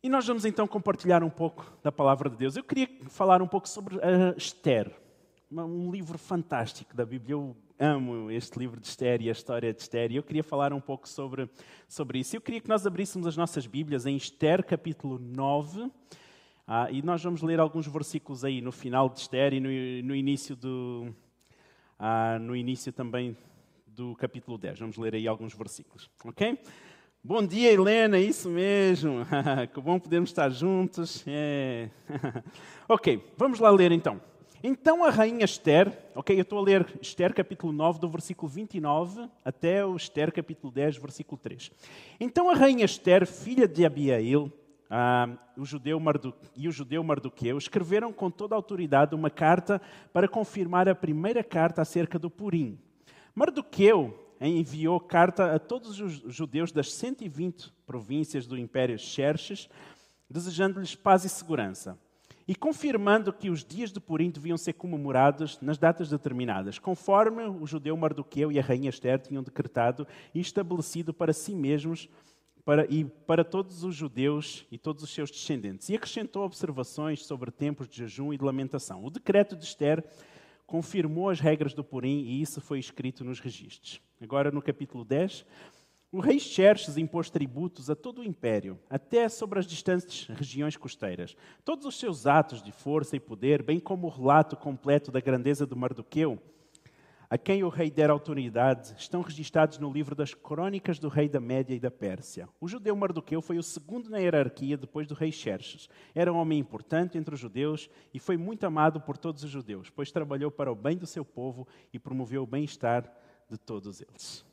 E nós vamos então compartilhar um pouco da palavra de Deus. Eu queria falar um pouco sobre a Esther, um livro fantástico da Bíblia. Eu amo este livro de Esther e a história de Esther. E eu queria falar um pouco sobre, sobre isso. Eu queria que nós abríssemos as nossas Bíblias em Esther, capítulo 9. Ah, e nós vamos ler alguns versículos aí no final de Esther e no, no início do, ah, no início também do capítulo 10. Vamos ler aí alguns versículos, ok? Bom dia, Helena, é isso mesmo. que bom podermos estar juntos. É. ok, vamos lá ler então. Então a rainha Esther, ok, eu estou a ler Esther capítulo 9, do versículo 29 até o Esther capítulo 10, versículo 3. Então a rainha Esther, filha de Abiail, ah, o judeu e o judeu Mardoqueu escreveram com toda a autoridade uma carta para confirmar a primeira carta acerca do Purim. Mardoqueu enviou carta a todos os judeus das 120 províncias do Império Xerxes, desejando-lhes paz e segurança, e confirmando que os dias de Purim deviam ser comemorados nas datas determinadas, conforme o judeu Mardoqueu e a rainha Esther tinham decretado e estabelecido para si mesmos para, e para todos os judeus e todos os seus descendentes. E acrescentou observações sobre tempos de jejum e de lamentação. O decreto de Esther confirmou as regras do Purim e isso foi escrito nos registros. Agora, no capítulo 10, o rei Xerxes impôs tributos a todo o império, até sobre as distantes regiões costeiras. Todos os seus atos de força e poder, bem como o relato completo da grandeza de Mardoqueu, a quem o rei dera autoridade, estão registados no livro das crônicas do rei da Média e da Pérsia. O judeu Mardoqueu foi o segundo na hierarquia depois do rei Xerxes. Era um homem importante entre os judeus e foi muito amado por todos os judeus, pois trabalhou para o bem do seu povo e promoveu o bem-estar de todos eles.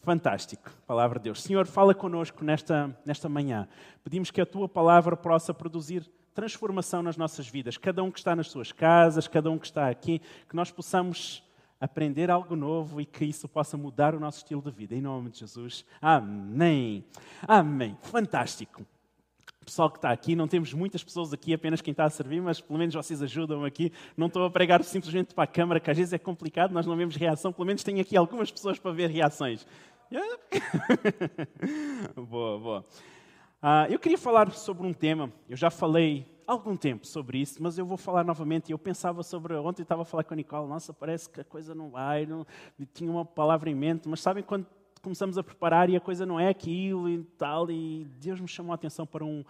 Fantástico, palavra de Deus. Senhor, fala conosco nesta, nesta manhã. Pedimos que a tua palavra possa produzir transformação nas nossas vidas. Cada um que está nas suas casas, cada um que está aqui, que nós possamos aprender algo novo e que isso possa mudar o nosso estilo de vida. Em nome de Jesus. Amém. Amém. Fantástico. Pessoal que está aqui, não temos muitas pessoas aqui, apenas quem está a servir, mas pelo menos vocês ajudam aqui. Não estou a pregar simplesmente para a câmara, que às vezes é complicado, nós não vemos reação. Pelo menos tenho aqui algumas pessoas para ver reações. boa, boa. Uh, eu queria falar sobre um tema, eu já falei algum tempo sobre isso, mas eu vou falar novamente. Eu pensava sobre. Ontem estava a falar com a Nicole, nossa, parece que a coisa não vai, não, tinha uma palavra em mente, mas sabem quando começamos a preparar e a coisa não é aquilo e tal, e Deus me chamou a atenção para um,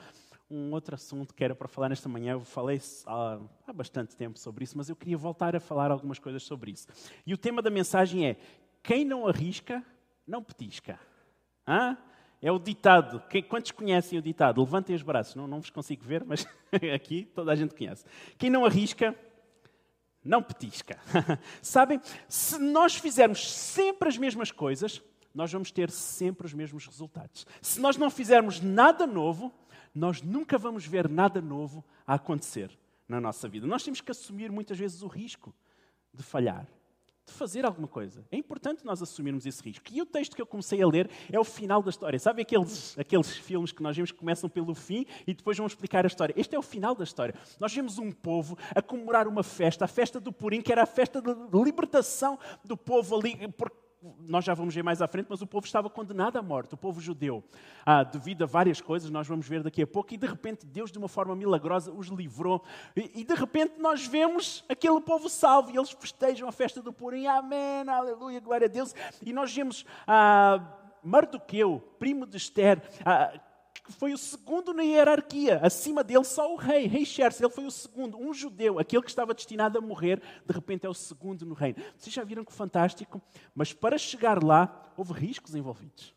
um outro assunto que era para falar nesta manhã. Eu falei há, há bastante tempo sobre isso, mas eu queria voltar a falar algumas coisas sobre isso. E o tema da mensagem é: quem não arrisca, não petisca. Hã? É o ditado. Quantos conhecem o ditado? Levantem os braços. Não, não vos consigo ver, mas aqui toda a gente conhece. Quem não arrisca, não petisca. Sabem? Se nós fizermos sempre as mesmas coisas, nós vamos ter sempre os mesmos resultados. Se nós não fizermos nada novo, nós nunca vamos ver nada novo a acontecer na nossa vida. Nós temos que assumir muitas vezes o risco de falhar de fazer alguma coisa. É importante nós assumirmos esse risco. E o texto que eu comecei a ler é o final da história. Sabe aqueles, aqueles filmes que nós vemos que começam pelo fim e depois vão explicar a história? Este é o final da história. Nós vemos um povo a comemorar uma festa, a festa do Purim, que era a festa de libertação do povo ali, porque nós já vamos ver mais à frente, mas o povo estava condenado à morte, o povo judeu, ah, devido a várias coisas, nós vamos ver daqui a pouco, e de repente Deus, de uma forma milagrosa, os livrou, e, e de repente nós vemos aquele povo salvo, e eles festejam a festa do Purim, amém, aleluia, glória a Deus, e nós vemos ah, Mardoqueu, primo de Esther, ah, que foi o segundo na hierarquia. Acima dele, só o rei, rei Xerxes. Ele foi o segundo, um judeu, aquele que estava destinado a morrer, de repente é o segundo no reino. Vocês já viram que fantástico? Mas para chegar lá, houve riscos envolvidos.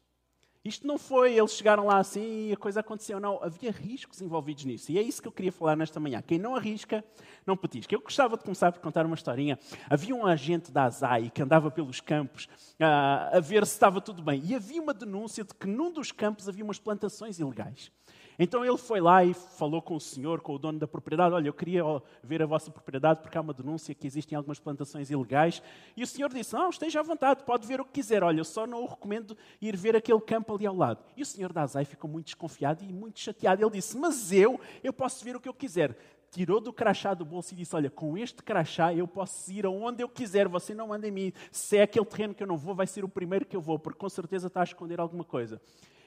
Isto não foi, eles chegaram lá assim e a coisa aconteceu. Não, havia riscos envolvidos nisso. E é isso que eu queria falar nesta manhã. Quem não arrisca, não petisca. Eu gostava de começar por contar uma historinha. Havia um agente da ASAI que andava pelos campos uh, a ver se estava tudo bem. E havia uma denúncia de que num dos campos havia umas plantações ilegais. Então ele foi lá e falou com o senhor, com o dono da propriedade: Olha, eu queria ver a vossa propriedade porque há uma denúncia que existem algumas plantações ilegais. E o senhor disse: Não, esteja à vontade, pode ver o que quiser. Olha, eu só não o recomendo ir ver aquele campo ali ao lado. E o senhor da Azai ficou muito desconfiado e muito chateado. Ele disse: Mas eu, eu posso ver o que eu quiser tirou do crachá do bolso e disse: Olha, com este crachá eu posso ir aonde eu quiser, você não manda em mim. Se é aquele terreno que eu não vou, vai ser o primeiro que eu vou, porque com certeza está a esconder alguma coisa.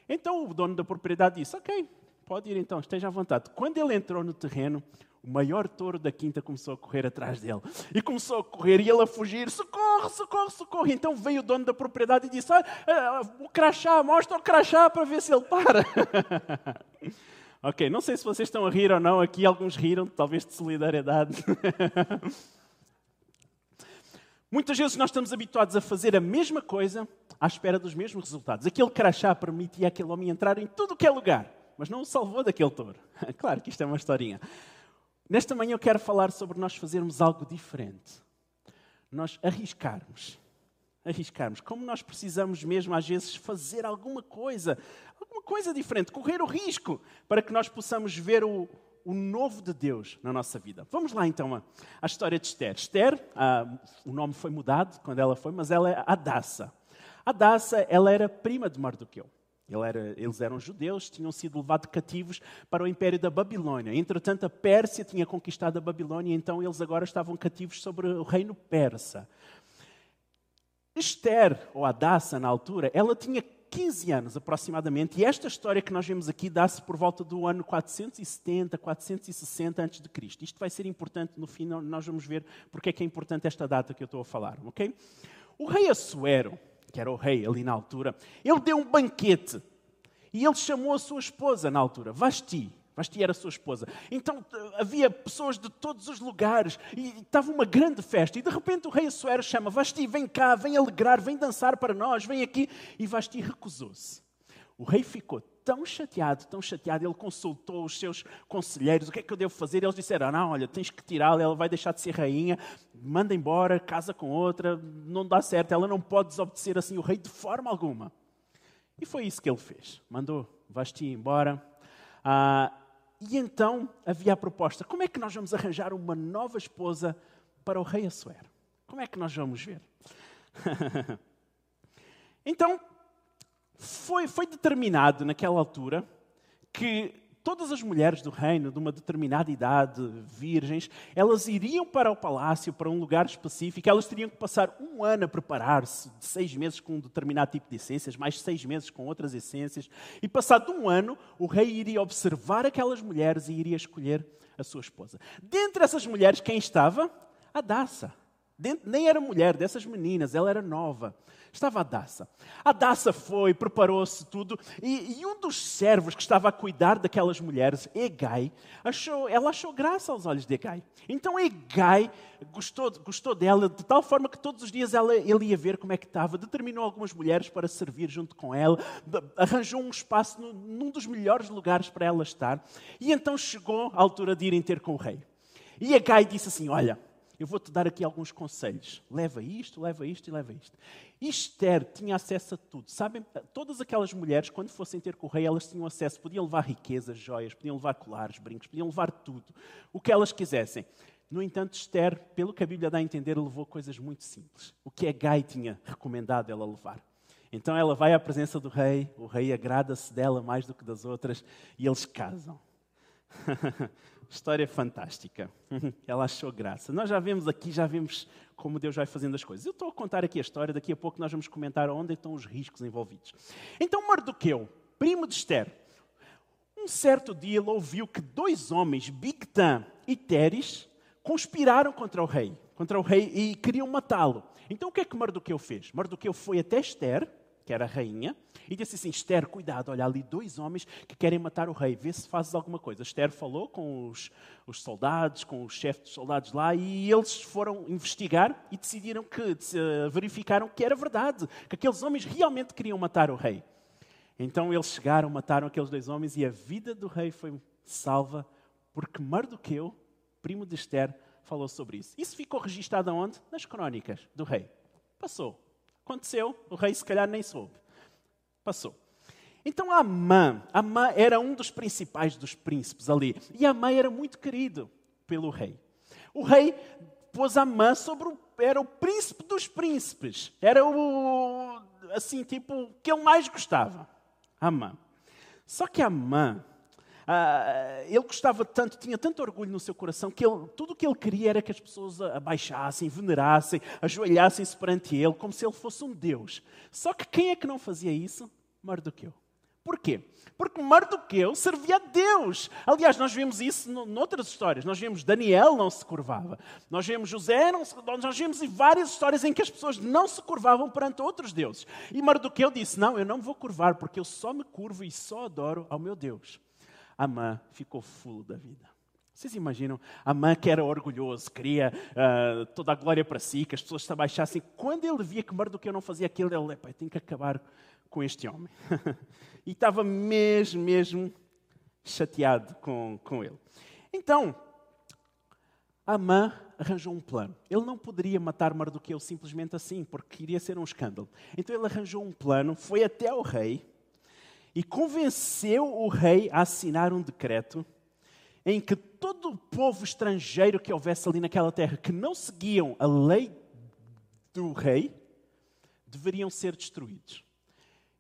Então o dono da propriedade disse: Ok, Pode ir então, esteja à vontade. Quando ele entrou no terreno, o maior touro da quinta começou a correr atrás dele. E começou a correr e ele a fugir: socorro, socorro, socorro. Então veio o dono da propriedade e disse: Olha, o crachá, mostra o crachá para ver se ele para. ok, não sei se vocês estão a rir ou não. Aqui alguns riram, talvez de solidariedade. Muitas vezes nós estamos habituados a fazer a mesma coisa à espera dos mesmos resultados. Aquele crachá permitia aquele homem entrar em tudo o que é lugar, mas não o salvou daquele touro. Claro que isto é uma historinha. Nesta manhã eu quero falar sobre nós fazermos algo diferente. Nós arriscarmos. Arriscarmos. Como nós precisamos mesmo, às vezes, fazer alguma coisa, alguma coisa diferente, correr o risco para que nós possamos ver o, o novo de Deus na nossa vida. Vamos lá então à história de Esther. Esther, ah, o nome foi mudado quando ela foi, mas ela é Adassa. Adassa, ela era prima de Mardoqueu. Era, eles eram judeus, tinham sido levados cativos para o império da Babilônia. Entretanto, a Pérsia tinha conquistado a Babilônia, então eles agora estavam cativos sobre o reino persa. Esther, ou Adassa na altura, ela tinha 15 anos aproximadamente, e esta história que nós vemos aqui dá-se por volta do ano 470, 460 a.C. Isto vai ser importante no fim, nós vamos ver porque é que é importante esta data que eu estou a falar? O rei Assuero, que era o rei ali na altura, ele deu um banquete e ele chamou a sua esposa na altura, Vasti. Vasti era sua esposa. Então havia pessoas de todos os lugares e estava uma grande festa. E de repente o rei Assuero chama Vasti, vem cá, vem alegrar, vem dançar para nós, vem aqui. E Vasti recusou-se. O rei ficou tão chateado, tão chateado, ele consultou os seus conselheiros, o que é que eu devo fazer? Eles disseram, não, olha, tens que tirá-la, ela vai deixar de ser rainha, manda embora, casa com outra, não dá certo, ela não pode desobedecer assim o rei de forma alguma. E foi isso que ele fez, mandou Vasti embora. Ah, e então havia a proposta, como é que nós vamos arranjar uma nova esposa para o rei Assuero? Como é que nós vamos ver? então, foi, foi determinado naquela altura que todas as mulheres do reino, de uma determinada idade, virgens, elas iriam para o palácio, para um lugar específico, elas teriam que passar um ano a preparar-se, seis meses com um determinado tipo de essências, mais seis meses com outras essências, e passado um ano, o rei iria observar aquelas mulheres e iria escolher a sua esposa. Dentre essas mulheres, quem estava? A Daça. Nem era mulher dessas meninas, ela era nova estava a Daça. A Daça foi, preparou-se tudo, e, e, um dos servos que estava a cuidar daquelas mulheres, Egai, achou, ela achou graça aos olhos de Egai. Então Egai gostou, gostou dela de tal forma que todos os dias ela, ele ia ver como é que estava, determinou algumas mulheres para servir junto com ela, arranjou um espaço no, num dos melhores lugares para ela estar, e então chegou a altura de irem ter com o rei. E Egai disse assim: Olha, eu vou-te dar aqui alguns conselhos. Leva isto, leva isto e leva isto. Esther tinha acesso a tudo. Sabem, todas aquelas mulheres, quando fossem ter com o rei, elas tinham acesso. Podiam levar riquezas, joias, podiam levar colares, brincos, podiam levar tudo. O que elas quisessem. No entanto, Esther, pelo que a Bíblia dá a entender, levou coisas muito simples. O que a Gai tinha recomendado ela levar. Então ela vai à presença do rei, o rei agrada-se dela mais do que das outras e eles casam. História fantástica. Ela achou graça. Nós já vemos aqui, já vemos como Deus vai fazendo as coisas. Eu estou a contar aqui a história, daqui a pouco nós vamos comentar onde estão os riscos envolvidos. Então Mardoqueu, primo de Esther, um certo dia ele ouviu que dois homens, Bigtan e Teres, conspiraram contra o rei, contra o rei e queriam matá-lo. Então o que é que Mardoqueu fez? Mardoqueu foi até Esther, que era rainha, e disse assim: Esther, cuidado, olha ali dois homens que querem matar o rei, vê se fazes alguma coisa. Esther falou com os, os soldados, com o chefe dos soldados lá, e eles foram investigar e decidiram que, uh, verificaram que era verdade, que aqueles homens realmente queriam matar o rei. Então eles chegaram, mataram aqueles dois homens e a vida do rei foi salva porque Mardoqueu, primo de Esther, falou sobre isso. Isso ficou registado aonde? Nas crónicas do rei. Passou. Aconteceu, o rei se calhar nem soube. Passou. Então Amã, Amã era um dos principais dos príncipes ali. E Amã era muito querido pelo rei. O rei pôs Amã sobre o, era o príncipe dos príncipes. Era o assim, tipo, que ele mais gostava. Amã. Só que Amã Uh, ele gostava tanto, tinha tanto orgulho no seu coração, que ele, tudo o que ele queria era que as pessoas abaixassem, venerassem, ajoelhassem-se perante ele, como se ele fosse um Deus. Só que quem é que não fazia isso? Mardoqueu. Porquê? Porque Mardoqueu servia a Deus. Aliás, nós vemos isso noutras histórias. Nós vemos Daniel não se curvava. Nós vemos José, não se, nós vemos várias histórias em que as pessoas não se curvavam perante outros deuses. E Mardoqueu disse: Não, eu não me vou curvar, porque eu só me curvo e só adoro ao meu Deus. Amã ficou fulo da vida. Vocês imaginam? Amã que era orgulhoso, queria uh, toda a glória para si, que as pessoas se abaixassem. Quando ele via que Mardoqueu não fazia aquilo, ele, tem que acabar com este homem. e estava mesmo, mesmo chateado com, com ele. Então, Amã arranjou um plano. Ele não poderia matar Mardoqueu simplesmente assim, porque iria ser um escândalo. Então ele arranjou um plano, foi até o rei e convenceu o rei a assinar um decreto em que todo o povo estrangeiro que houvesse ali naquela terra que não seguiam a lei do rei deveriam ser destruídos.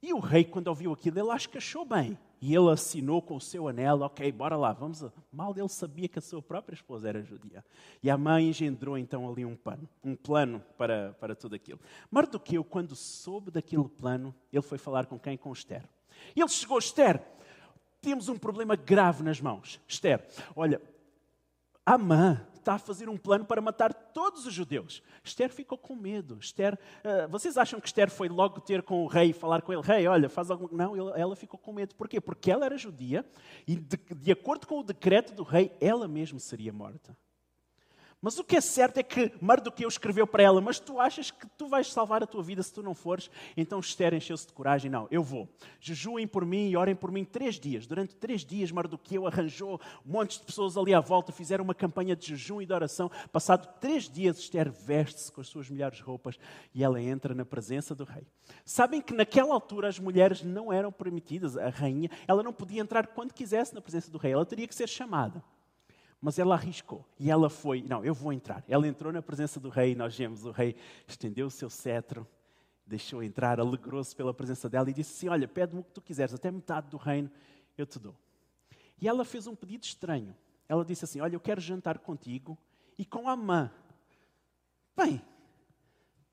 E o rei, quando ouviu aquilo, ele acho que achou bem. E ele assinou com o seu anel, ok, bora lá, vamos. A... Mal ele sabia que a sua própria esposa era judia. E a mãe engendrou então ali um plano, um plano para, para tudo aquilo. Mardoqueu, quando soube daquele plano, ele foi falar com quem? Com Esther. E ele chegou, Esther, temos um problema grave nas mãos. Esther, olha, Amã está a fazer um plano para matar todos os judeus. Esther ficou com medo. Esther, uh, vocês acham que Esther foi logo ter com o rei e falar com ele? Rei, olha, faz algum. Não, ela ficou com medo. Porquê? Porque ela era judia e, de, de acordo com o decreto do rei, ela mesma seria morta. Mas o que é certo é que Mardoqueu escreveu para ela: Mas tu achas que tu vais salvar a tua vida se tu não fores? Então Esther encheu-se de coragem: Não, eu vou. Jejuem por mim e orem por mim três dias. Durante três dias, Mardoqueu arranjou montes de pessoas ali à volta, fizeram uma campanha de jejum e de oração. Passado três dias, Esther veste-se com as suas melhores roupas e ela entra na presença do rei. Sabem que naquela altura as mulheres não eram permitidas, a rainha, ela não podia entrar quando quisesse na presença do rei, ela teria que ser chamada. Mas ela arriscou e ela foi, não, eu vou entrar. Ela entrou na presença do rei, nós vemos o rei estendeu o seu cetro, deixou entrar, alegrou-se pela presença dela e disse assim: Olha, pede-me o que tu quiseres, até metade do reino eu te dou. E ela fez um pedido estranho. Ela disse assim: Olha, eu quero jantar contigo e com a mãe. Bem,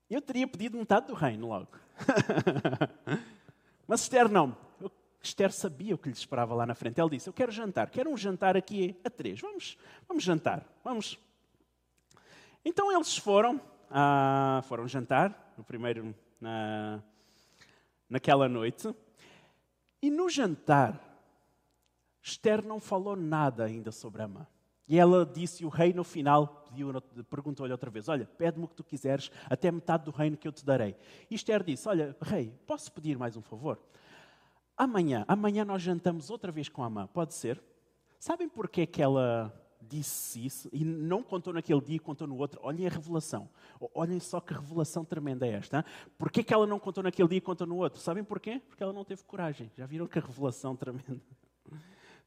eu teria pedido metade do reino logo. Mas Esther não. Esther sabia o que lhe esperava lá na frente. Ela disse: Eu quero jantar, quero um jantar aqui a três. Vamos, vamos jantar, vamos. Então eles foram, ah, foram jantar, no primeiro, na, naquela noite. E no jantar, Esther não falou nada ainda sobre Amã. E ela disse, e o rei no final perguntou-lhe outra vez: Olha, pede-me o que tu quiseres, até metade do reino que eu te darei. E Esther disse: Olha, rei, posso pedir mais um favor? Amanhã, amanhã nós jantamos outra vez com a mãe, pode ser? Sabem porquê que ela disse isso e não contou naquele dia, contou no outro? Olhem a revelação. Olhem só que revelação tremenda é esta. Porquê que ela não contou naquele dia e contou no outro? Sabem porquê? Porque ela não teve coragem. Já viram que a revelação tremenda?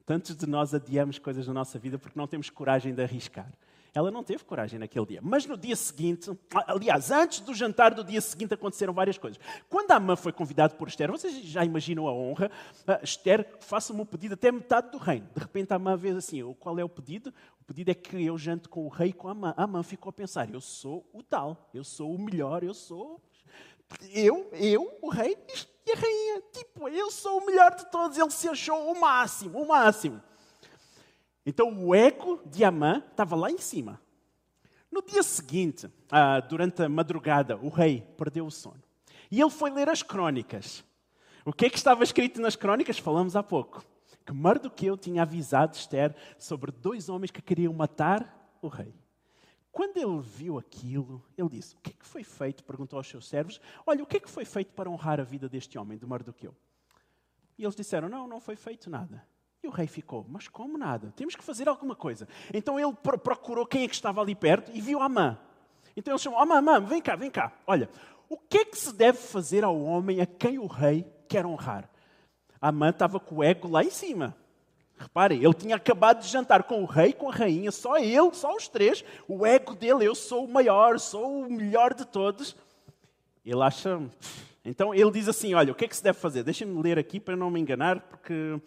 Tantos de nós adiamos coisas na nossa vida porque não temos coragem de arriscar. Ela não teve coragem naquele dia. Mas no dia seguinte, aliás, antes do jantar do dia seguinte aconteceram várias coisas. Quando a mãe foi convidada por Esther, vocês já imaginam a honra? Uh, Esther, faça-me o pedido até metade do reino. De repente a mãe vê assim, qual é o pedido? O pedido é que eu jante com o rei e com a mãe. A mãe ficou a pensar, eu sou o tal, eu sou o melhor, eu sou... Eu, eu, o rei e a rainha. Tipo, eu sou o melhor de todos. Ele se achou o máximo, o máximo. Então o ego de Amã estava lá em cima. No dia seguinte, ah, durante a madrugada, o rei perdeu o sono. E ele foi ler as crônicas. O que é que estava escrito nas crônicas? Falamos há pouco. Que Mardoqueu tinha avisado Esther sobre dois homens que queriam matar o rei. Quando ele viu aquilo, ele disse: O que é que foi feito? Perguntou aos seus servos: Olha, o que é que foi feito para honrar a vida deste homem, de Mardoqueu? E eles disseram: Não, não foi feito nada. E o rei ficou, mas como nada? Temos que fazer alguma coisa. Então ele procurou quem é que estava ali perto e viu Amã. Então ele chamou, Amã, Amã, vem cá, vem cá. Olha, o que é que se deve fazer ao homem a quem o rei quer honrar? Amã estava com o ego lá em cima. Reparem, ele tinha acabado de jantar com o rei, com a rainha, só ele, só os três. O ego dele, eu sou o maior, sou o melhor de todos. Ele acha. Então ele diz assim: Olha, o que é que se deve fazer? Deixem-me ler aqui para não me enganar, porque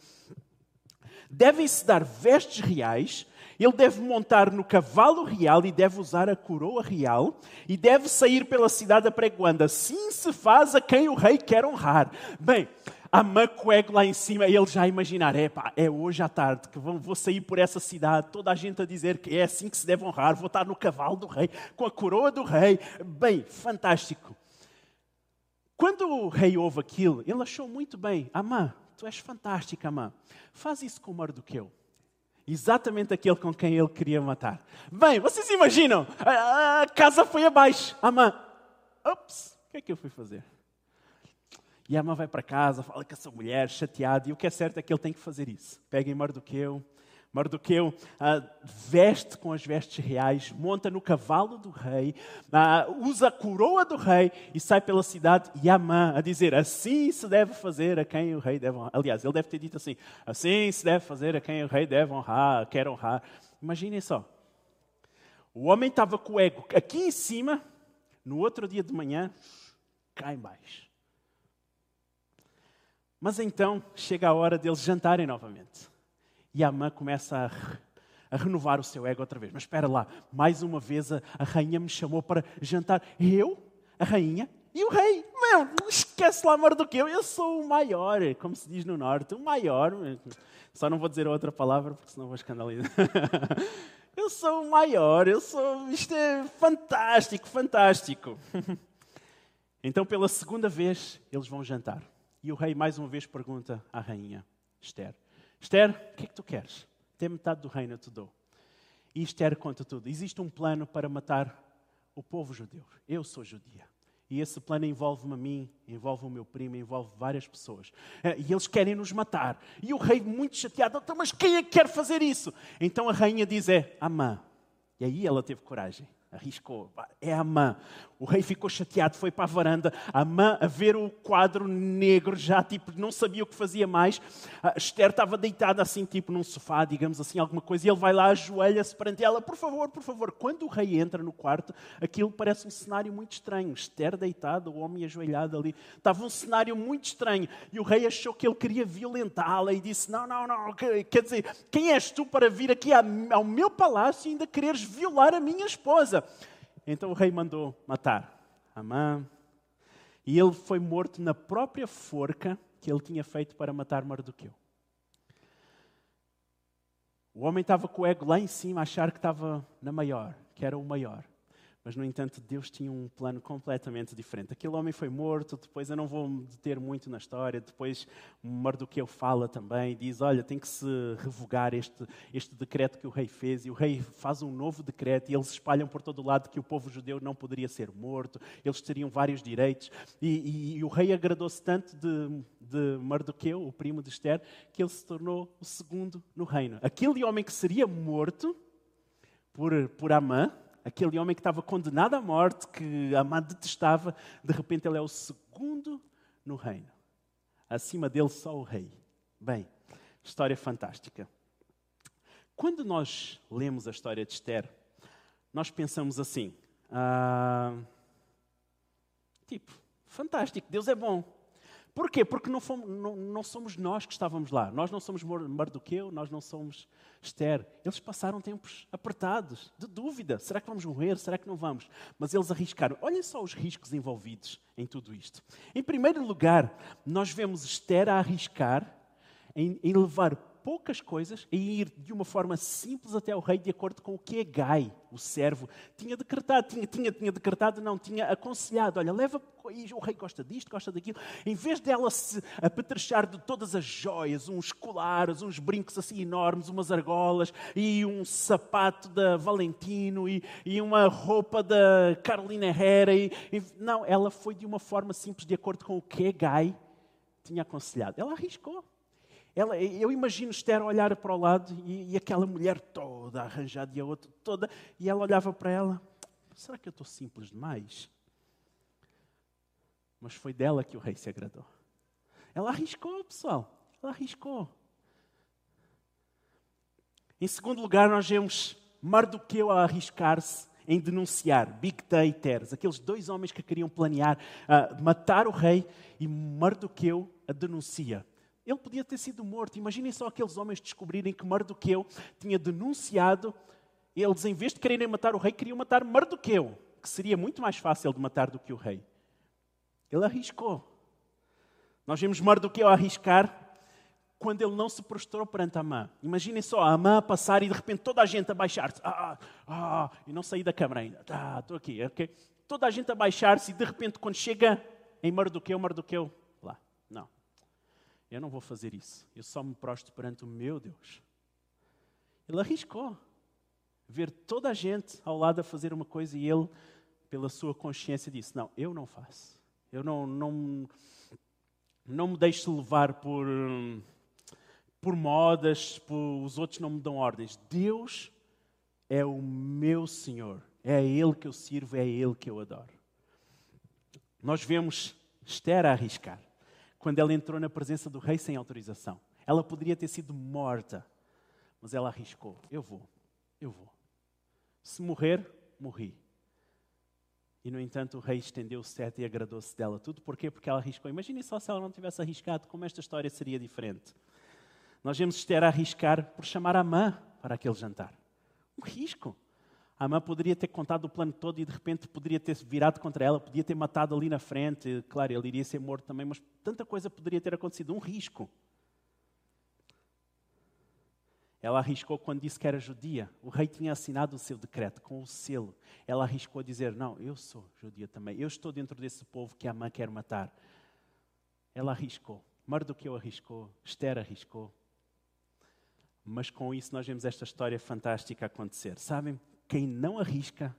devem-se dar vestes reais, ele deve montar no cavalo real e deve usar a coroa real e deve sair pela cidade apregoando. Assim se faz a quem o rei quer honrar. Bem, a mãe coego lá em cima, ele já imaginar, é é hoje à tarde que vou sair por essa cidade, toda a gente a dizer que é assim que se deve honrar, vou estar no cavalo do rei, com a coroa do rei. Bem, fantástico. Quando o rei ouve aquilo, ele achou muito bem, Amã, tu és fantástica, Amã, faz isso com Mardoqueu. Exatamente aquele com quem ele queria matar. Bem, vocês imaginam? A, a casa foi abaixo. Amã, ops, o que é que eu fui fazer? E a mãe vai para casa, fala com essa mulher, chateada, e o que é certo é que ele tem que fazer isso. Pega em Mardoqueu, Mardoqueu ah, veste com as vestes reais, monta no cavalo do rei, ah, usa a coroa do rei e sai pela cidade e a dizer: Assim se deve fazer a quem o rei deve honrar. Aliás, ele deve ter dito assim: Assim se deve fazer a quem o rei deve honrar, quer honrar. Imaginem só. O homem estava com o ego aqui em cima, no outro dia de manhã, cá embaixo. Mas então chega a hora deles jantarem novamente. E a mãe começa a, a, renovar o seu ego outra vez. Mas espera lá, mais uma vez a, a rainha me chamou para jantar. Eu, a rainha e o rei. Meu, esquece lá do que eu. Eu sou o maior, como se diz no norte, o maior. Só não vou dizer outra palavra porque senão vou escandalizar. eu sou o maior, eu sou. Isto é fantástico, fantástico. Então, pela segunda vez, eles vão jantar. E o rei mais uma vez pergunta à rainha Esther: Esther, o que é que tu queres? Até metade do reino eu te dou. E Esther conta tudo. Existe um plano para matar o povo judeu. Eu sou judia. E esse plano envolve-me a mim, envolve o meu primo, envolve várias pessoas. Eh, e eles querem nos matar. E o rei, muito chateado, então, mas quem é que quer fazer isso? Então a rainha diz: é Amã. E aí ela teve coragem arriscou. É a mãe. O rei ficou chateado, foi para a varanda. A mãe a ver o quadro negro, já tipo, não sabia o que fazia mais. A Esther estava deitada assim, tipo, num sofá, digamos assim, alguma coisa. E ele vai lá, ajoelha-se perante ela. Por favor, por favor. Quando o rei entra no quarto, aquilo parece um cenário muito estranho. Esther deitada, o homem ajoelhado ali. Estava um cenário muito estranho. E o rei achou que ele queria violentá-la e disse: Não, não, não. Quer dizer, quem és tu para vir aqui ao meu palácio e ainda quereres violar a minha esposa? Então o rei mandou matar Amã. E ele foi morto na própria forca que ele tinha feito para matar Mardoqueu. O homem estava com o ego lá em cima, a achar que estava na maior, que era o maior. Mas, no entanto, Deus tinha um plano completamente diferente. Aquele homem foi morto, depois eu não vou me deter muito na história, depois Mardoqueu fala também, diz, olha, tem que se revogar este, este decreto que o rei fez, e o rei faz um novo decreto, e eles espalham por todo o lado que o povo judeu não poderia ser morto, eles teriam vários direitos, e, e, e o rei agradou-se tanto de, de Mardoqueu, o primo de Esther, que ele se tornou o segundo no reino. Aquele homem que seria morto por, por Amã, aquele homem que estava condenado à morte, que a mãe detestava, de repente ele é o segundo no reino. Acima dele só o rei. Bem, história fantástica. Quando nós lemos a história de Esther, nós pensamos assim: ah, tipo, fantástico, Deus é bom. Porquê? Porque não, fomos, não, não, somos nós que estávamos lá. Nós não somos Mardoqueu, nós não somos Esther. Eles passaram tempos apertados, de dúvida. Será que vamos morrer? Será que não vamos? Mas eles arriscaram. Olhem só os riscos envolvidos em tudo isto. Em primeiro lugar, nós vemos Esther a arriscar em, em levar poucas coisas e ir de uma forma simples até ao rei, de acordo com o que Gai, o servo, tinha decretado. Tinha, tinha, tinha decretado, não, tinha aconselhado. Olha, leva, o rei gosta disto, gosta daquilo. Em vez dela se apetrechar de todas as joias, uns colares, uns brincos assim enormes, umas argolas, e um sapato da Valentino, e, e uma roupa da Carolina Herrera. E, e, não, ela foi de uma forma simples, de acordo com o que Gai tinha aconselhado. Ela arriscou. Ela, eu imagino Esther olhar para o lado e, e, aquela mulher toda arranjada e a outra toda, e ela olhava para ela: será que eu estou simples demais? Mas foi dela que o rei se agradou. Ela arriscou, pessoal. Ela arriscou. Em segundo lugar, nós vemos Mardoqueu a arriscar-se em denunciar Big Taters, aqueles dois homens que queriam planear uh, matar o rei, e Mardoqueu a denuncia. Ele podia ter sido morto. Imaginem só aqueles homens descobrirem que Mardoqueu tinha denunciado. Eles, em vez de quererem matar o rei, queriam matar Mardoqueu, que seria muito mais fácil de matar do que o rei. Ele arriscou. Nós vemos Mardoqueu arriscar quando ele não se prostrou perante Amã. Imaginem só, a Amã passar e de repente toda a gente a baixar-se. Ah, ah, e não saí da câmara ainda. Ah, estou aqui, ok? Toda a gente a baixar-se e de repente quando chega em Mardoqueu, Mardoqueu, eu não vou fazer isso. Eu só me prostro perante o meu Deus. Ele arriscou ver toda a gente ao lado a fazer uma coisa e ele, pela sua consciência, disse: Não, eu não faço. Eu não, não, não me deixo levar por por modas, por, os outros não me dão ordens. Deus é o meu Senhor. É a Ele que eu sirvo, é a Ele que eu adoro. Nós vemos Esther a arriscar. Quando ela entrou na presença do rei sem autorização. Ela poderia ter sido morta, mas ela arriscou. Eu vou, eu vou. Se morrer, morri. E, no entanto, o rei estendeu o sete e agradou-se dela. Tudo porquê? Porque ela arriscou. Imaginem só se ela não tivesse arriscado, como esta história seria diferente. Nós vemos Esther arriscar por chamar a Amã para aquele jantar. Um risco. A Amã poderia ter contado o plano todo e de repente poderia ter virado contra ela, podia ter matado ali na frente. Claro, ele iria ser morto também, mas tanta coisa poderia ter acontecido. Um risco. Ela arriscou quando disse que era judia. O rei tinha assinado o seu decreto com o selo. Ela arriscou a dizer: Não, eu sou judia também. Eu estou dentro desse povo que a Amã quer matar. Ela arriscou. Mardoqueu arriscou. Esther arriscou. Mas com isso nós vemos esta história fantástica acontecer. Sabem? Quem não arrisca,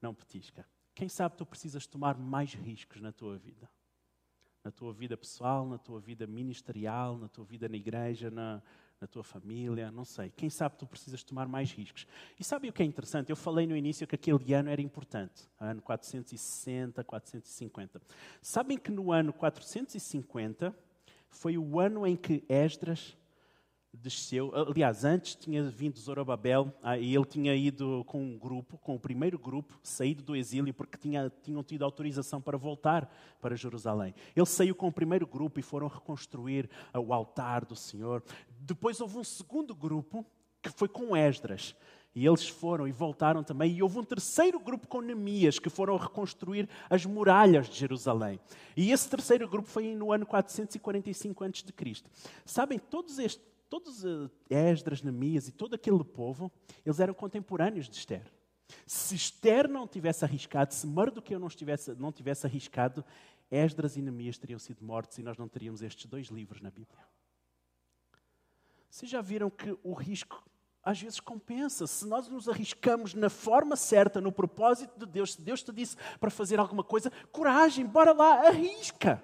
não petisca. Quem sabe tu precisas tomar mais riscos na tua vida? Na tua vida pessoal, na tua vida ministerial, na tua vida na igreja, na, na tua família, não sei. Quem sabe tu precisas tomar mais riscos. E sabe o que é interessante? Eu falei no início que aquele ano era importante, ano 460, 450. Sabem que no ano 450 foi o ano em que Esdras desceu. Aliás, antes tinha vindo Zorobabel ah, e ele tinha ido com um grupo, com o primeiro grupo, saído do exílio porque tinha, tinham tido autorização para voltar para Jerusalém. Ele saiu com o primeiro grupo e foram reconstruir ah, o altar do Senhor. Depois houve um segundo grupo que foi com Esdras. E eles foram e voltaram também. E houve um terceiro grupo com Neemias que foram reconstruir as muralhas de Jerusalém. E esse terceiro grupo foi no ano 445 a.C. Sabem, todos estes todos uh, Esdras, Neemias e todo aquele povo, eles eram contemporâneos de Esther. Se Esther não tivesse arriscado, se Mardoqueu não tivesse, não tivesse arriscado, Esdras e Neemias teriam sido mortos e nós não teríamos estes dois livros na Bíblia. Vocês já viram que o risco às vezes compensa. Se nós nos arriscamos na forma certa, no propósito de Deus, se Deus te disse para fazer alguma coisa, coragem, bora lá, arrisca.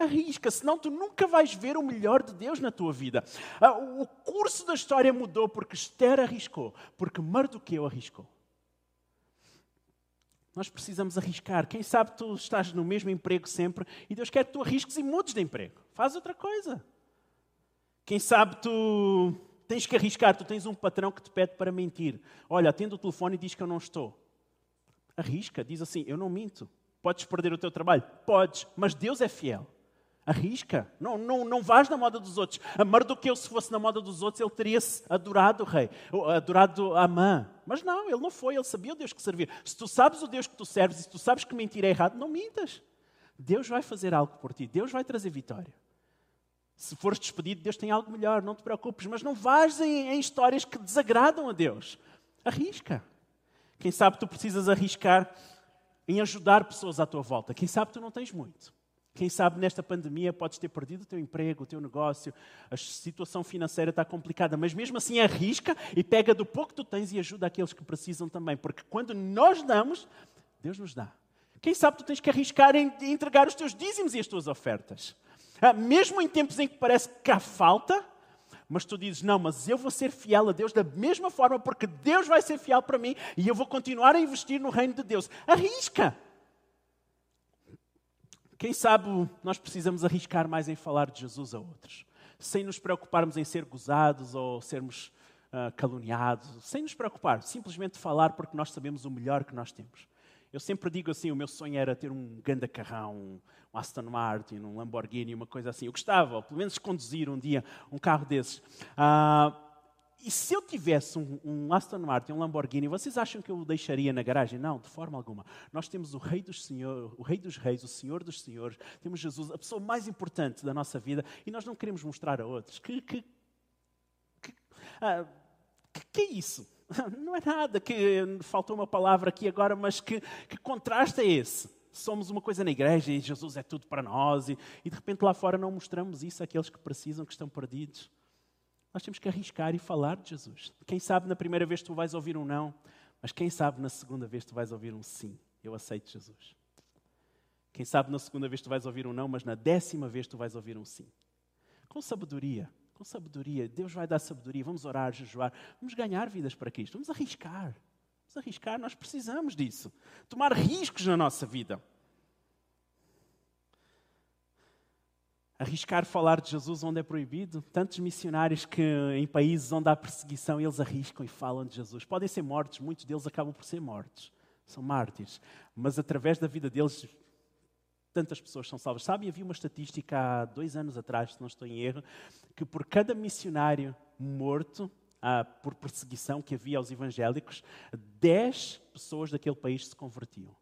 Arrisca, senão tu nunca vais ver o melhor de Deus na tua vida. Ah, o curso da história mudou porque Esther arriscou, porque Mardoqueu arriscou. Nós precisamos arriscar. Quem sabe tu estás no mesmo emprego sempre e Deus quer que tu arrisques e mudes de emprego. Faz outra coisa. Quem sabe tu tens que arriscar, tu tens um patrão que te pede para mentir. Olha, atende o telefone e diz que eu não estou. Arrisca, diz assim: Eu não minto. Podes perder o teu trabalho? Podes, mas Deus é fiel. Arrisca. Não, não, não vais na moda dos outros. A Mardoqueu, se fosse na moda dos outros, ele teria adorado o rei, adorado Amã. Mas não, ele não foi, ele sabia o Deus que servia. Se tu sabes o Deus que tu serves e se tu sabes que mentir é errado, não mintas. Deus vai fazer algo por ti, Deus vai trazer vitória. Se fores despedido, Deus tem algo melhor, não te preocupes, mas não vais em, em histórias que desagradam a Deus. Arrisca. Quem sabe tu precisas arriscar em ajudar pessoas à tua volta. Quem sabe tu não tens muito. Quem sabe nesta pandemia podes ter perdido o teu emprego, o teu negócio, a situação financeira está complicada, mas mesmo assim arrisca e pega do pouco que tu tens e ajuda aqueles que precisam também, porque quando nós damos, Deus nos dá. Quem sabe tu tens que arriscar em entregar os teus dízimos e as tuas ofertas. Ah, mesmo em tempos em que parece que há falta, mas tu dizes, não, mas eu vou ser fiel a Deus da mesma forma, porque Deus vai ser fiel para mim e eu vou continuar a investir no reino de Deus. Arrisca! Quem sabe nós precisamos arriscar mais em falar de Jesus a outros, sem nos preocuparmos em ser gozados ou sermos uh, caluniados, sem nos preocupar, simplesmente falar porque nós sabemos o melhor que nós temos. Eu sempre digo assim: o meu sonho era ter um grande carrão, um Aston Martin, um Lamborghini, uma coisa assim. Eu gostava, pelo menos, conduzir um dia um carro desses. Uh, e se eu tivesse um, um, Aston Martin, um Lamborghini, vocês acham que eu o deixaria na garagem? Não, de forma alguma. Nós temos o Rei dos Senhores, o Rei dos Reis, o Senhor dos Senhores, temos Jesus, a pessoa mais importante da nossa vida, e nós não queremos mostrar a outros. Que, que, que, ah, que, que é isso? Não é nada, que faltou uma palavra aqui agora, mas que, que contraste é esse? Somos uma coisa na igreja e Jesus é tudo para nós, e, e de repente lá fora não mostramos isso àqueles que precisam, que estão perdidos. Nós temos que arriscar e falar de Jesus. Quem sabe na primeira vez tu vais ouvir um não, mas quem sabe na segunda vez tu vais ouvir um sim. Eu aceito Jesus. Quem sabe na segunda vez tu vais ouvir um não, mas na décima vez tu vais ouvir um sim. Com sabedoria, com sabedoria. Deus vai dar sabedoria. Vamos orar, jejuar. Vamos ganhar vidas para Cristo. Vamos arriscar. Vamos arriscar. Nós precisamos disso. Tomar riscos na nossa vida. Arriscar falar de Jesus onde é proibido. Tantos missionários que em países onde há perseguição eles arriscam e falam de Jesus. Podem ser mortos, muitos deles acabam por ser mortos. São mártires. Mas através da vida deles, tantas pessoas são salvas. Sabem, havia uma estatística há dois anos atrás, se não estou em erro, que por cada missionário morto ah, por perseguição que havia aos evangélicos, dez pessoas daquele país se convertiam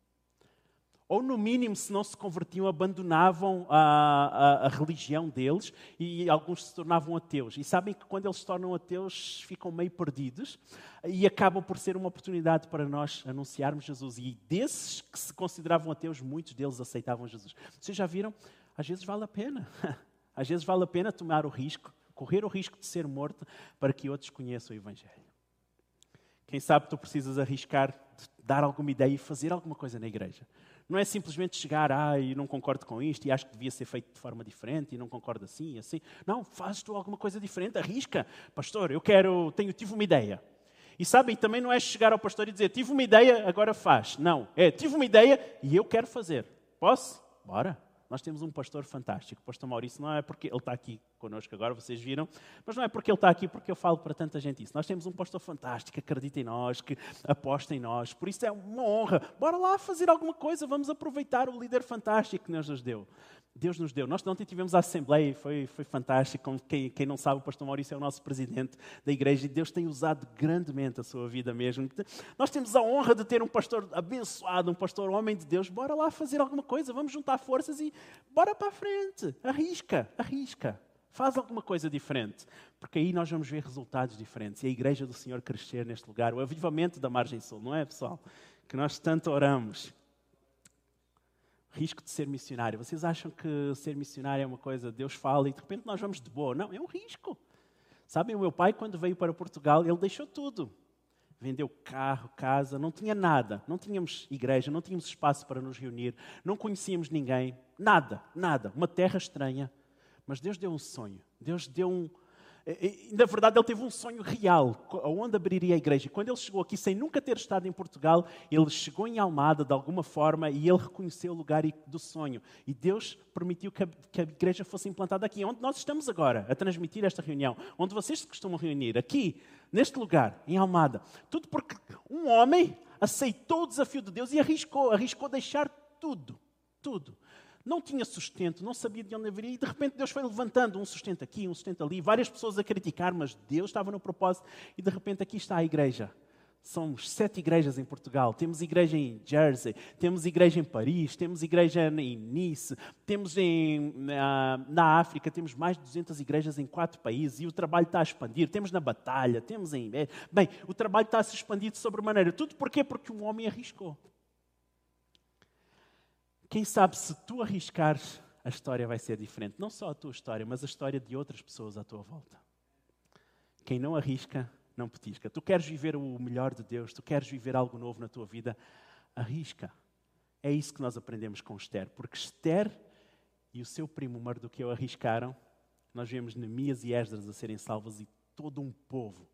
ou no mínimo, se não se convertiam, abandonavam a, a, a, religião deles e alguns se tornavam ateus. E sabem que quando eles se tornam ateus, ficam meio perdidos e acabam por ser uma oportunidade para nós anunciarmos Jesus. E desses que se consideravam ateus, muitos deles aceitavam Jesus. Vocês já viram? Às vezes vale a pena. Às vezes vale a pena tomar o risco, correr o risco de ser morto para que outros conheçam o Evangelho. Quem sabe tu precisas arriscar, dar alguma ideia e fazer alguma coisa na igreja. Não é simplesmente chegar, ah, e não concordo com isto, e acho que devia ser feito de forma diferente, e não concordo assim e assim. Não, fazes tu alguma coisa diferente, arrisca. Pastor, eu quero, tenho, tive uma ideia. E sabem, também não é chegar ao pastor e dizer, tive uma ideia, agora faz. Não, é, tive uma ideia e eu quero fazer. Posso? Bora. Nós temos um pastor fantástico. O pastor Maurício não é porque ele está aqui connosco agora, vocês viram, mas não é porque ele está aqui porque eu falo para tanta gente isso. Nós temos um pastor fantástico, que acredita em nós, que aposta em nós. Por isso é uma honra. Bora lá fazer alguma coisa, vamos aproveitar o líder fantástico que Deus nos deu. Deus nos deu. Nós ontem tivemos a Assembleia e foi, foi fantástico. Quem, quem não sabe, o pastor Maurício é o nosso presidente da igreja e Deus tem usado grandemente a sua vida mesmo. Nós temos a honra de ter um pastor abençoado, um pastor homem de Deus. Bora lá fazer alguma coisa, vamos juntar forças e bora para a frente. Arrisca, arrisca. Faz alguma coisa diferente, porque aí nós vamos ver resultados diferentes e a igreja do Senhor crescer neste lugar, o avivamento da margem sul, não é, pessoal? Que nós tanto oramos risco de ser missionário. Vocês acham que ser missionário é uma coisa, Deus fala e de repente nós vamos de boa? Não, é um risco. Sabem, o meu pai, quando veio para Portugal, ele deixou tudo. Vendeu carro, casa, não tinha nada. Não tínhamos igreja, não tínhamos espaço para nos reunir, não conhecíamos ninguém. Nada, nada. Uma terra estranha. Mas Deus deu um sonho. Deus deu um, na verdade, ele teve um sonho real, onde abriria a igreja. Quando ele chegou aqui, sem nunca ter estado em Portugal, ele chegou em Almada de alguma forma e ele reconheceu o lugar do sonho. E Deus permitiu que a, que a igreja fosse implantada aqui, onde nós estamos agora, a transmitir esta reunião, onde vocês se costumam reunir, aqui, neste lugar, em Almada. Tudo porque um homem aceitou o desafio de Deus e arriscou, arriscou deixar tudo, tudo não tinha sustento, não sabia de onde haveria, e de repente Deus foi levantando um sustento aqui, um sustento ali, várias pessoas a criticar, mas Deus estava no propósito, e de repente aqui está a igreja. Somos sete igrejas em Portugal. Temos igreja em Jersey, temos igreja em Paris, temos igreja em Nice, temos em, na, na África, temos mais de 200 igrejas em quatro países e o trabalho está a expandir. Temos na Batalha, temos em. Bem, o trabalho está a se expandir de sobremaneira. Tudo porquê? Porque um homem arriscou. Quem sabe se tu arriscares, a história vai ser diferente. Não só a tua história, mas a história de outras pessoas à tua volta. Quem não arrisca, não petisca. Tu queres viver o melhor de Deus, tu queres viver algo novo na tua vida, arrisca. É isso que nós aprendemos com Esther, porque Esther e o seu primo Mardoqueu arriscaram. Nós vemos Neemias e Esdras a serem salvos e todo um povo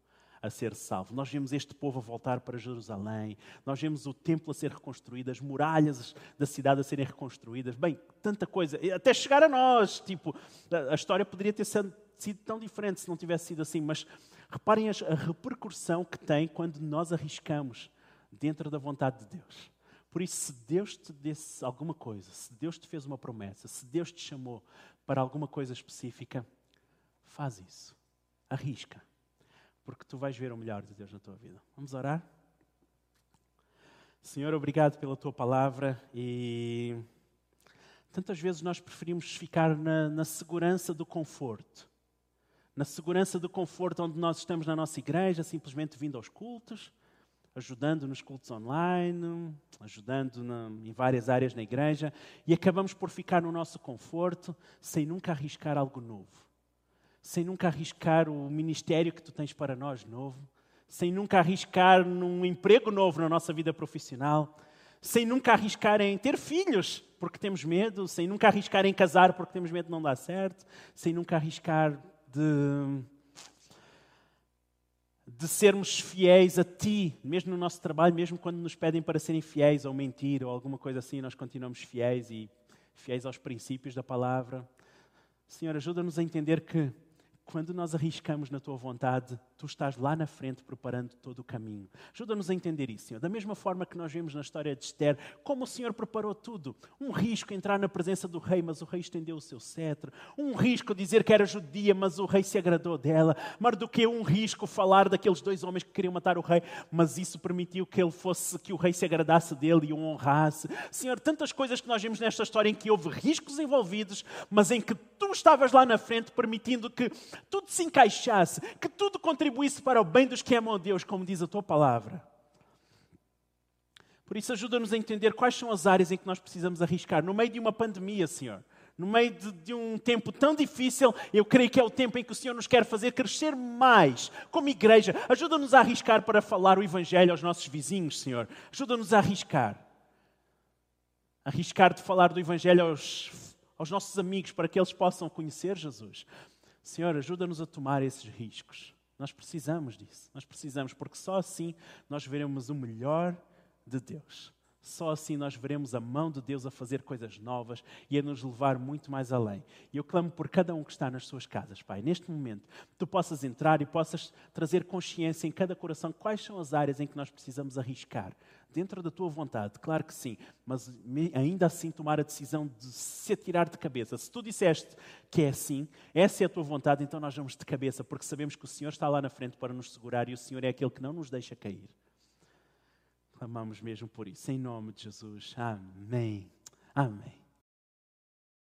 a ser salvo. Nós vemos este povo a voltar para Jerusalém, nós vemos o templo a ser reconstruído, as muralhas da cidade a serem reconstruídas. Bem, tanta coisa, até chegar a nós. Tipo, a história poderia ter sido tão diferente se não tivesse sido assim, mas reparem a repercussão que tem quando nós arriscamos dentro da vontade de Deus. Por isso, se Deus te desse alguma coisa, se Deus te fez uma promessa, se Deus te chamou para alguma coisa específica, faz isso. Arrisca. Porque tu vais ver o melhor de Deus na tua vida. Vamos orar? Senhor, obrigado pela tua palavra e tantas vezes nós preferimos ficar na, na segurança do conforto. Na segurança do conforto onde nós estamos na nossa igreja, simplesmente vindo aos cultos, ajudando nos cultos online, ajudando na, em várias áreas na igreja, e acabamos por ficar no nosso conforto sem nunca arriscar algo novo, sem nunca arriscar o ministério que tu tens para nós novo, sem nunca arriscar num emprego novo na nossa vida profissional, sem nunca arriscar em ter filhos porque temos medo, sem nunca arriscar em casar porque temos medo de não dar certo, sem nunca arriscar de de sermos fiéis a Ti, mesmo no nosso trabalho, mesmo quando nos pedem para serem fiéis ou mentir ou alguma coisa assim, nós continuamos fiéis e fiéis aos princípios da palavra. Senhor, ajuda-nos a entender que quando nós arriscamos na tua vontade, tu estás lá na frente preparando todo o caminho. Ajuda-nos a entender isso, Senhor. Da mesma forma que nós vemos na história de Esther, como o Senhor preparou tudo. Um risco entrar na presença do rei, mas o rei estendeu o seu cetro. Um risco dizer que era judia, mas o rei se agradou dela. Mais do que um risco falar daqueles dois homens que queriam matar o rei, mas isso permitiu que ele fosse, que o rei se agradasse dele e o honrasse. Senhor, tantas coisas que nós vemos nesta história em que houve riscos envolvidos, mas em que tu estavas lá na frente permitindo que tudo se encaixasse, que tudo contribuísse para o bem dos que amam a Deus, como diz a tua palavra. Por isso, ajuda-nos a entender quais são as áreas em que nós precisamos arriscar. No meio de uma pandemia, Senhor, no meio de, de, um tempo tão difícil, eu creio que é o tempo em que o Senhor nos quer fazer crescer mais como igreja. Ajuda-nos a arriscar para falar o Evangelho aos nossos vizinhos, Senhor. Ajuda-nos a arriscar. Arriscar de falar do Evangelho aos, aos nossos amigos para que eles possam conhecer Jesus. Senhor, ajuda-nos a tomar esses riscos. Nós precisamos disso. Nós precisamos, porque só assim nós veremos o melhor de Deus. Só assim nós veremos a mão de Deus a fazer coisas novas e a nos levar muito mais além. E eu clamo por cada um que está nas suas casas, Pai, neste momento, tu possas entrar e possas trazer consciência em cada coração quais são as áreas em que nós precisamos arriscar. Dentro da tua vontade, claro que sim, mas ainda assim tomar a decisão de se atirar de cabeça. Se tu disseste que é assim, essa é a tua vontade, então nós vamos de cabeça, porque sabemos que o Senhor está lá na frente para nos segurar e o Senhor é aquele que não nos deixa cair. Clamamos mesmo por isso, em nome de Jesus. Amém. Amém.